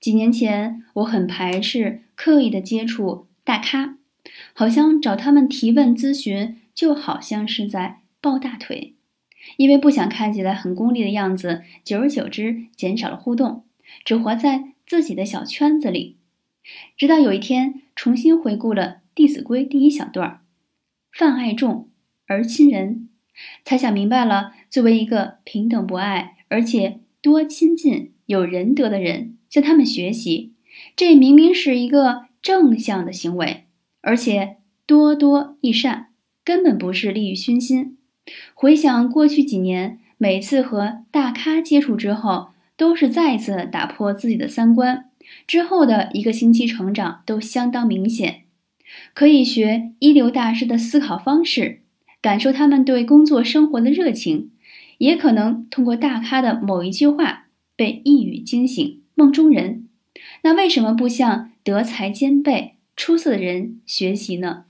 几年前，我很排斥刻意的接触大咖，好像找他们提问咨询，就好像是在抱大腿，因为不想看起来很功利的样子。久而久之，减少了互动，只活在自己的小圈子里。直到有一天，重新回顾了《弟子规》第一小段儿：“泛爱众而亲仁”，才想明白了。作为一个平等博爱，而且多亲近有仁德的人。向他们学习，这明明是一个正向的行为，而且多多益善，根本不是利欲熏心。回想过去几年，每次和大咖接触之后，都是再次打破自己的三观。之后的一个星期，成长都相当明显。可以学一流大师的思考方式，感受他们对工作生活的热情，也可能通过大咖的某一句话被一语惊醒。梦中人，那为什么不向德才兼备、出色的人学习呢？